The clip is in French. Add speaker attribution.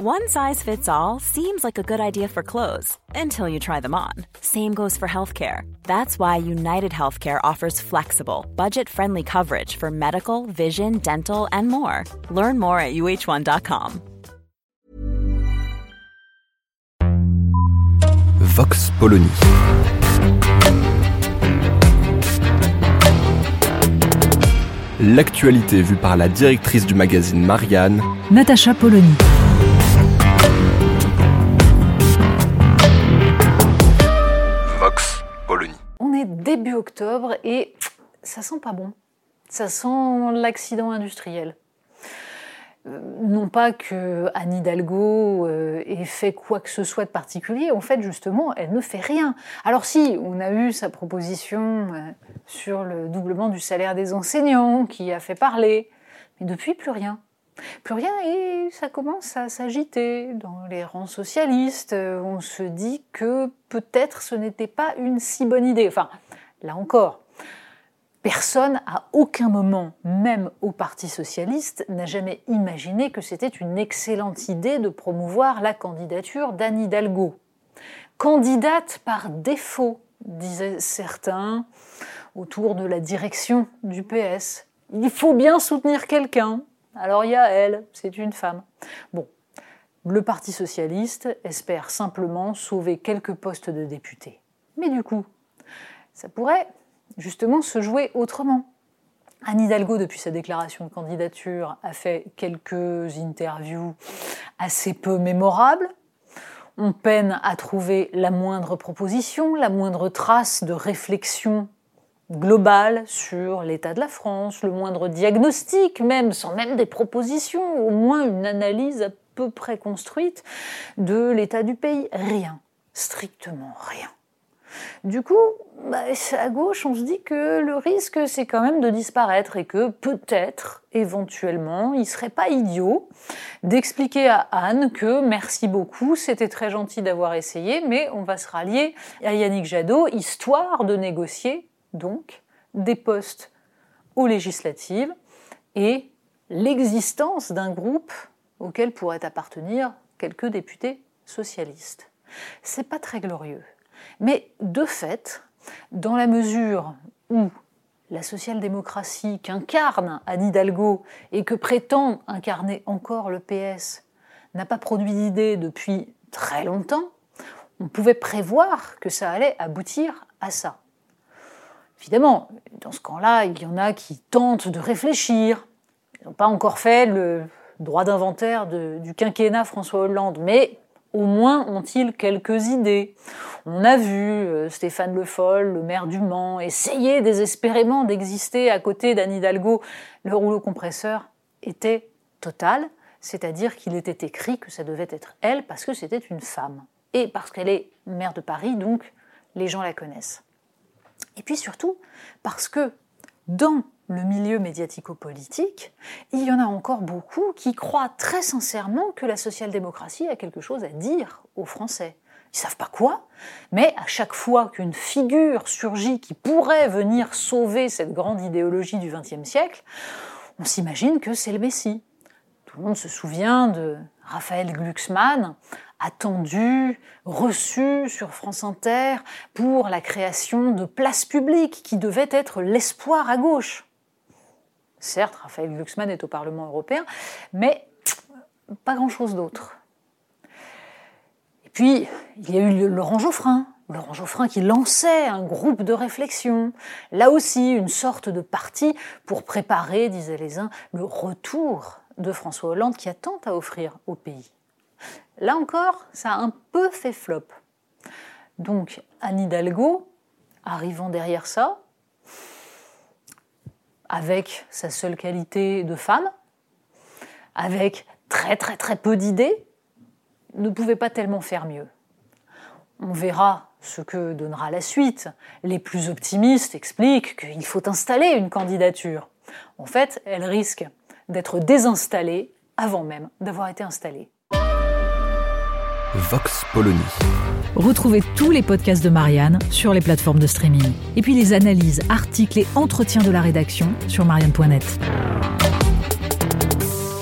Speaker 1: One size fits all seems like a good idea for clothes until you try them on. Same goes for healthcare. That's why United Healthcare offers flexible, budget friendly coverage for medical, vision, dental, and more. Learn more at uh1.com.
Speaker 2: Vox Polony. L'actualité vue par la directrice du magazine Marianne,
Speaker 3: Natacha Polony.
Speaker 4: Début octobre et ça sent pas bon. Ça sent l'accident industriel. Euh, Non pas que Anne Hidalgo euh, ait fait quoi que ce soit de particulier, en fait justement, elle ne fait rien. Alors si, on a eu sa proposition euh, sur le doublement du salaire des enseignants qui a fait parler, mais depuis plus rien. Plus rien et ça commence à s'agiter dans les rangs socialistes. On se dit que peut-être ce n'était pas une si bonne idée. Là encore, Personne, à aucun moment, même au Parti socialiste, n'a jamais imaginé que c'était une excellente idée de promouvoir la candidature d'Anne Hidalgo. Candidate par défaut, disaient certains, autour de la direction du PS. Il faut bien soutenir quelqu'un. Alors il y a elle, c'est une femme. Bon, le Parti socialiste espère simplement sauver quelques postes de députés. Mais du coup, ça pourrait justement se jouer autrement. Anne Hidalgo, depuis sa déclaration de candidature, a fait quelques interviews assez peu mémorables. On peine à trouver la moindre proposition, la moindre trace de réflexion globale sur l'état de la France, le moindre diagnostic même, sans même des propositions, au moins une analyse à peu près construite de l'état du pays. Rien, strictement rien. Du coup, bah, à gauche, on se dit que le risque, c'est quand même de disparaître et que peut-être, éventuellement, il serait pas idiot d'expliquer à Anne que merci beaucoup, c'était très gentil d'avoir essayé, mais on va se rallier à Yannick Jadot, histoire de négocier, donc, des postes aux législatives et l'existence d'un groupe auquel pourraient appartenir quelques députés socialistes. C'est pas très glorieux. Mais de fait, dans la mesure où la social-démocratie qu'incarne Anne Hidalgo et que prétend incarner encore le PS n'a pas produit d'idée depuis très longtemps, on pouvait prévoir que ça allait aboutir à ça. Évidemment, dans ce camp-là, il y en a qui tentent de réfléchir. Ils n'ont pas encore fait le droit d'inventaire du quinquennat François Hollande, mais au moins ont-ils quelques idées. On a vu euh, Stéphane Le Foll, le maire du Mans, essayer désespérément d'exister à côté d'Anne Hidalgo. Le rouleau compresseur était total, c'est-à-dire qu'il était écrit que ça devait être elle parce que c'était une femme. Et parce qu'elle est maire de Paris, donc les gens la connaissent. Et puis surtout parce que dans le milieu médiatico-politique, il y en a encore beaucoup qui croient très sincèrement que la social-démocratie a quelque chose à dire aux Français. Ils savent pas quoi, mais à chaque fois qu'une figure surgit qui pourrait venir sauver cette grande idéologie du XXe siècle, on s'imagine que c'est le Messie. Tout le monde se souvient de Raphaël Glucksmann, attendu, reçu sur France Inter pour la création de places publiques qui devaient être l'espoir à gauche. Certes, Raphaël Glucksmann est au Parlement européen, mais pas grand-chose d'autre. Puis, il y a eu Laurent Geoffrin. Laurent Geoffrin qui lançait un groupe de réflexion. Là aussi, une sorte de parti pour préparer, disaient les uns, le retour de François Hollande qui a tant à offrir au pays. Là encore, ça a un peu fait flop. Donc, Anne Hidalgo, arrivant derrière ça, avec sa seule qualité de femme, avec très très très peu d'idées, ne pouvait pas tellement faire mieux. On verra ce que donnera la suite. Les plus optimistes expliquent qu'il faut installer une candidature. En fait, elle risque d'être désinstallée avant même d'avoir été installée.
Speaker 2: Vox Polony.
Speaker 3: Retrouvez tous les podcasts de Marianne sur les plateformes de streaming. Et puis les analyses, articles et entretiens de la rédaction sur marianne.net.